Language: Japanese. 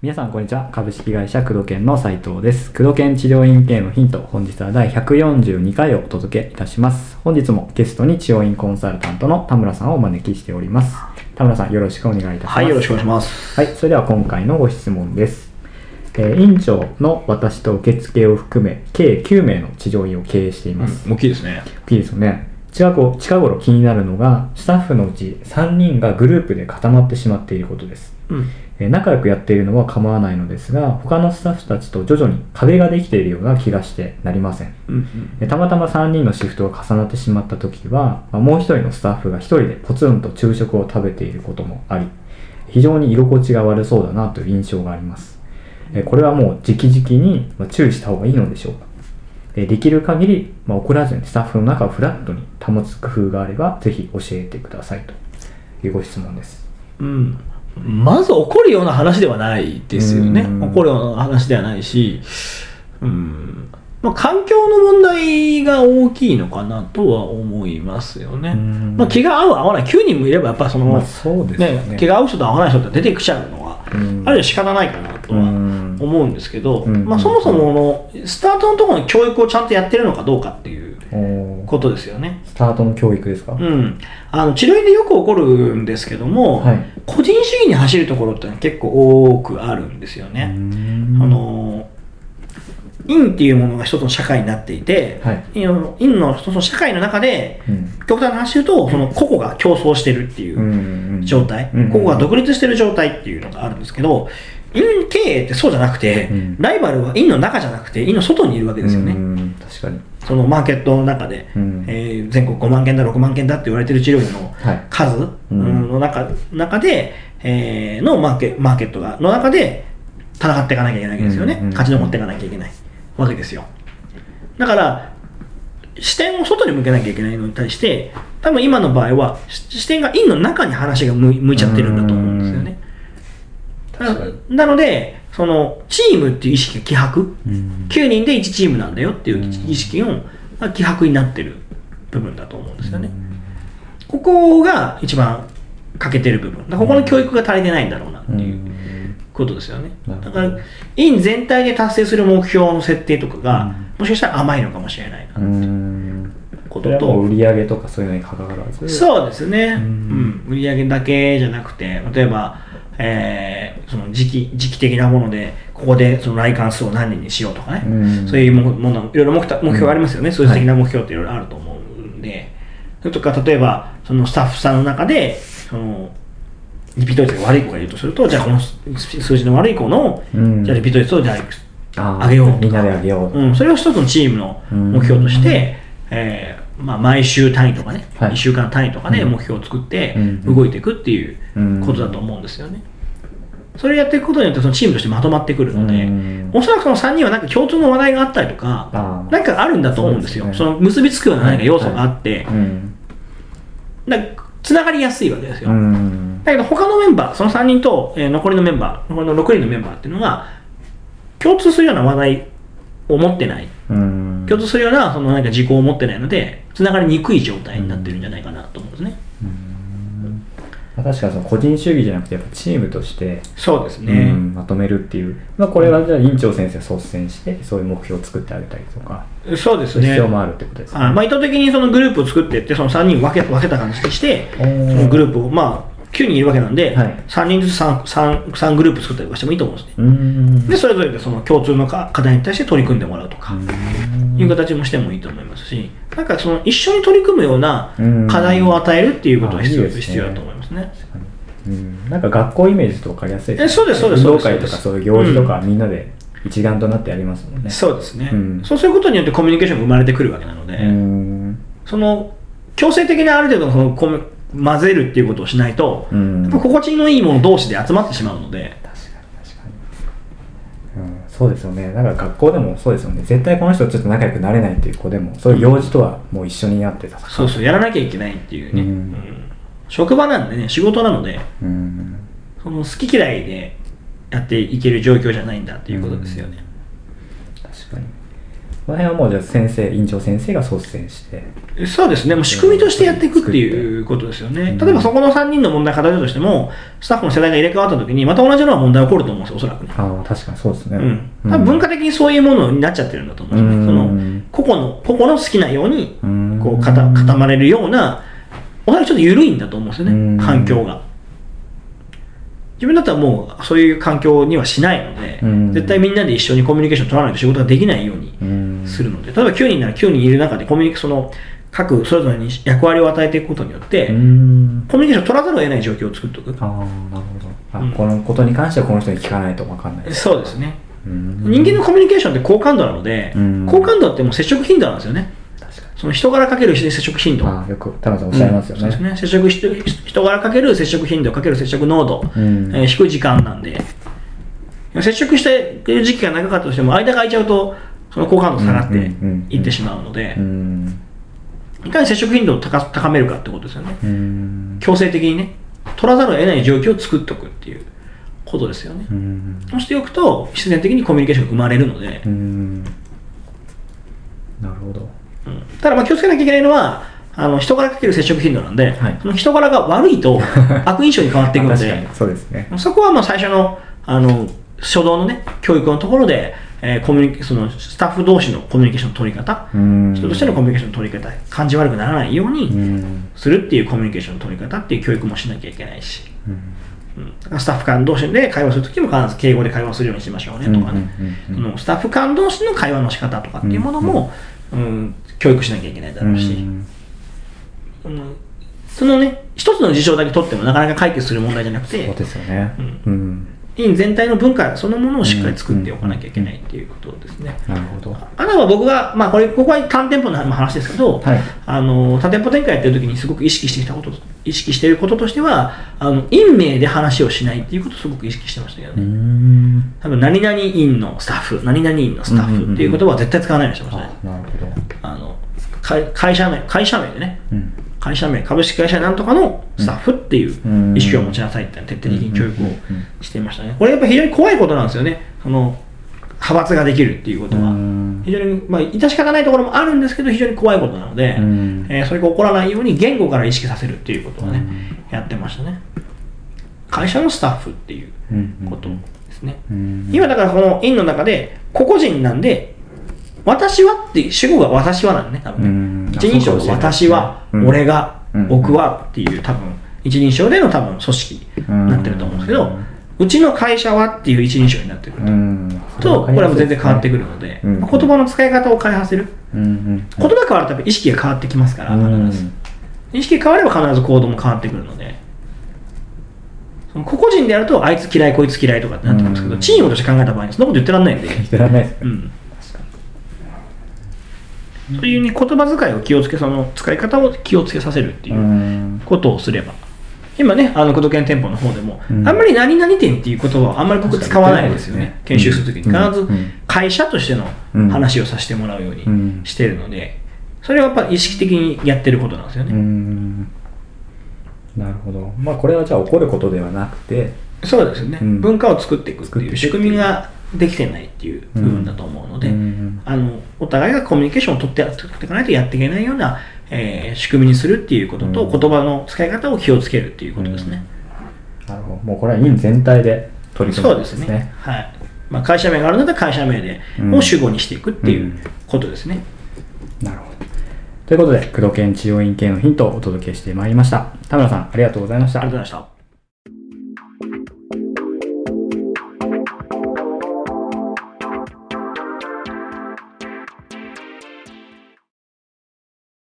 皆さんこんにちは。株式会社工藤研の斉藤です。工藤研治療院系のヒント本日は第142回をお届けいたします。本日もゲストに治療院コンサルタントの田村さんをお招きしております。田村さんよろしくお願いいたします。はい、よろしくお願いします。はいそれでは今回のご質問ですえー院長の私と受付を含め計9名の治療院を経営しています、大きいですね。いいですよね近頃近頃気になるのがスタッフのうち3人がグループで固まってしまっていることですうん。えー仲良くやっているのは構わないのですが他のスタッフたちと徐々に壁ができているような気がしてなりませんうん。えーたまたま3人のシフトが重なってしまった時は、まあもう1人のスタッフが1人でポツンと昼食を食べていることもあり非常に居心地が悪そうだなという印象がありますえーこれはもう直々にまあ注意した方がいいのでしょうかえーできる限り、まあ、怒らずにスタッフの中をフラットに保つ工夫があればぜひ教えてくださいというご質問ですうん。まず怒るような話ではないですよね。うん怒るような話ではないし、うん。まあ、環境の問題が大きいのかなとは思いますよね。うんまあ、気が合う合わない、9人もいればやっぱその、まあそうですよね気が合う人と合わない人って出てきちゃうのは、うんあるいは仕方ないかなとはうん。思うんですけど、うん。まあ、そもそものスタートのところに教育をちゃんとやってるのかどうかっていうことですよね。スタートの教育ですか、うん、あの治療院でよく起こるんですけども、はい。個人主義に走るところって結構多くあるんですよね。ん。あの院っていうものが一つの社会になっていて、はい。院の一つの社会の中でうん。極端な話言うとその個々が競争してるっていううん状態、うん個々が独立してる状態っていうのがあるんですけど院経営ってそうじゃなくて、うん。ライバルは院の中じゃなくて院の外にいるわけですよね。うん確かに。そのマーケットの中で、うん。えー全国5万件だ6万件だって言われてる治療院のはい。数うん。の中,、中で、えーのマーケマーケットがの中で戦っていかなきゃいけないわけですよね、うんうん。勝ち残っていかなきゃいけないわけですよ。だから視点を外に向けなきゃいけないのに対して多分今の場合はし視点が院の中に話が向いちゃってるんだと思うんですよね。ななのでそのチームっていう意識が希薄。うん。9人で1チームなんだよっていう意識のが希薄になってる部分だと思うんですよね。ここが一番欠けてる部分。だからここの教育が足りてないんだろうなってう。ん。いうことですよね。だから、院全体で達成する目標の設定とかが、うん。もしかしたら甘いのかもしれないなうん。ことと、売り上げとかそういうのに関わらず。そうですね、ううん。ん売上だけじゃなくて、例えば、えーその時期時期的なもので、ここでその来館数を何人にしようとかね、うん。そういうももの、いろいろ目標目標がありますよね、数字的な目標っていろいろあると思うんで、それとか、例えば、そのスタッフさんの中で、そのリピート率が悪い子がいるとすると、じゃあこの数字の悪い子の、うん。じゃあリピート率をじゃあ上げようとか。みんなで上げよううん、それを一つのチームの目標として、えーまあ、毎週単位とかね、はい。1週間単位とかでうん。目標を作ってうん。動いていくっていうことだと思うんですよね。それをやっていくことによってそのチームとしてまとまってくるので、うん。おそらくその3人はなんか共通の話題があったりとか、なんかあるんだと思うんですよ。そね。の結びつくような何か要素があって、うん。なん。かつながりやすいわけですよ。うんだけど他のメンバー、その3人と、えー残りのメンバー、残りの6人のメンバーっていうのが、共通するような話題を持ってない。うん共通するようなその何か事項を持ってないので、つながりにくい状態になってるんじゃないかなと思うんですね。確かにその個人主義じゃなくてやっぱチームとしてそうですね。うんまとめるっていう、まあ、これはじゃあ院長先生率先してそういう目標を作ってあげたりとかそうですね。必要もあるってことですね。あまあ、意図的にそのグループを作っていって、その3人分け分けた感じにして、そのグループを、まあ、9人いるわけなんで、はい。3人ずつ 3, 3, 3グループ作ったりとかしてもいいと思うんですね。うん。で、それぞれでその共通のか課題に対して取り組んでもらうとか、いう形もしてもいいと思いますし、なんかその一緒に取り組むような課題を与えるっていうことが必要ね必要だと思いますね。うん、なんか学校イメージと分かりやすいえそうですそうです運動会とかそういう行事とかみんなで一丸となってやりますもんね。そうですね、うん。そうすることによってコミュニケーションが生まれてくるわけなので、うん。その強制的なある程度のその混ぜるっていうことをしないと、うん。やっぱ心地のいいもの同士で集まってしまうので、確かに確かに、うん、そうですよね。だから学校でもそうですよね。絶対この人とちょっと仲良くなれないっていう子でもそういう行事とはもう一緒にやってた。そうそう、やらなきゃいけないっていうね、うん。うん職場なんでね、仕事なので、うん。その好き嫌いでやっていける状況じゃないんだっていうことですよね。確かにこの辺はもうじゃあ先生院長先生が率先して。そうですね、もう仕組みとしてやっていくっていうことですよね。うん。例えばそこの3人の問題が語るとしても、スタッフの世代が入れ替わったときに、また同じような問題が起こると思うんですよ、おそらくね。ああ確かにそうですね。うん、多分文化的にそういうものになっちゃってるんだと思うんですよ。ね。その個々の個々の好きなようにうん。こう固固まれるような、おそらくちょっと緩いんだと思うんですようん。ね、環境が。自分だったらもうそういう環境にはしないのでうん、絶対みんなで一緒にコミュニケーション取らないと仕事ができないようにうんするので、例えば9人なら9人いる中でコミュニケその各それぞれに役割を与えていくことによって、うん。コミュニケーションを取らざるを得ない状況を作っておく。ああなるほど。あ、うんこのことに関してはこの人に聞かないと分かんないそうですね。うん。人間のコミュニケーションって好感度なので、うん。好感度ってもう接触頻度なんですよね。その人柄かける接触頻度。ああよく田村さんおっしゃいますよね,、うん。そうですね。接触し人柄かける接触頻度かける接触濃度、うん。えー低い時間なんで、接触している時期が長かったとしても、間が空いちゃうと、その好感度下がっていってしまうのでう、ん。いかに接触頻度を高高めるかってことですよね。うん。強制的にね、取らざるを得ない状況を作っておくっていうことですよね。うん。そうしておくと、必然的にコミュニケーションが生まれるので。う、ん。なるほどうん。ただまあ気をつけなきゃいけないのは、あの人柄かける接触頻度なんで、はい。その人柄が悪いと 悪印象に変わっていくのでそうですね。そこはまあ最初のあの初動のね、教育のところで、えーコミュニケそのスタッフ同士のコミュニケーションの取り方、うん。人としてのコミュニケーションの取り方、感じ悪くならないよううにん。するっていうコミュニケーションの取り方っていう教育もしなきゃいけないし、うんうん。スタッフ間同士で会話するときも必ず敬語で会話するようにしましょうねとかね、うんうん。スタッフ間同士の会話の仕方とかっていうものも、うん教育しなきゃいけないだろうし、うん。うんそのね、一つの事象だけ取ってもなかなか解決する問題じゃなくてそう、ですよね。うん。うん院全体の文化そのものをしっかり作っておかなきゃいけないっていうことですね。なるほど。あとは僕が、まあこれ、ここは単店舗の話ですけど、はい。あの、多店舗展開やってる時にすごく意識してきたこと、意識していることとしては、あの、院名で話をしないっていうことをすごく意識してましたけどうね。ん。多分、何々院のスタッフ、何々院のスタッフっていう言葉は絶対使わないようにしてましたね。あなるほど。あの、会会社名、会社名でね、うん会社名、株式会社なんとかのスタッフっていううん意識を持ちなさいって徹底的に教育をしていましたね。これやっぱ非常に怖いことなんですよね。その、派閥ができるっていうことは。うん非常に、まあ、致し方ないところもあるんですけど、非常に怖いことなので、うんえーそれが起こらないように言語から意識させるっていうことをね、やってましたね。会社のスタッフっていうことですね。うん今だからこの院の中で、個々人なんで、私はって主語が私はなんね、多分ね。うん。一人称が私は、うん。俺が、うん。僕はっていう多分、一人称での多分組織になってると思うんですけど、うちの会社はっていう一人称になってくると。うん。と、これはもう全然変わってくるので、言葉の使い方を変えさせる。言葉変わるとやっぱ意識が変わってきますから、うん。必ず。意識が変われば必ず行動も変わってくるので、個々人でやると、あいつ嫌い、こいつ嫌いとかってなってくるんですけど、うん。チームとして考えた場合にそんなこと言ってらんないんで、言ってらんないですね。うん。そういうね、言葉遣いを気をつけ、その使い方を気をつけさせるっていううん。ことをすれば。今ね、あの、工藤研店舗の方でも、うん。あんまり何々店っていう言葉はあんまり僕使わないですよね。研修するときに。うん。必ずうん。会社としての話をさせてもらうよううん。にしてるので、それはやっぱり意識的にやってることなんですようね。ん。なるほど。まあこれはじゃあ起こることではなくてそうですよね。うん。文化を作っていくっていう仕組みができてないっていう部分だと思うので、うん。あのお互いがコミュニケーションを取って取っていかないとやっていけないような、えー仕組みにするっていうことと、うん言葉の使い方を気をつけるっていうことですね。なるほどもうこれは院全体で取り組むそうですね。はい。まあ、会社名があるので会社名で、うんを主語にしていくっていうことですね。なるほどということで工藤研治療院系のヒントをお届けしてまいりました田村さんありがとうございましたありがとうございました。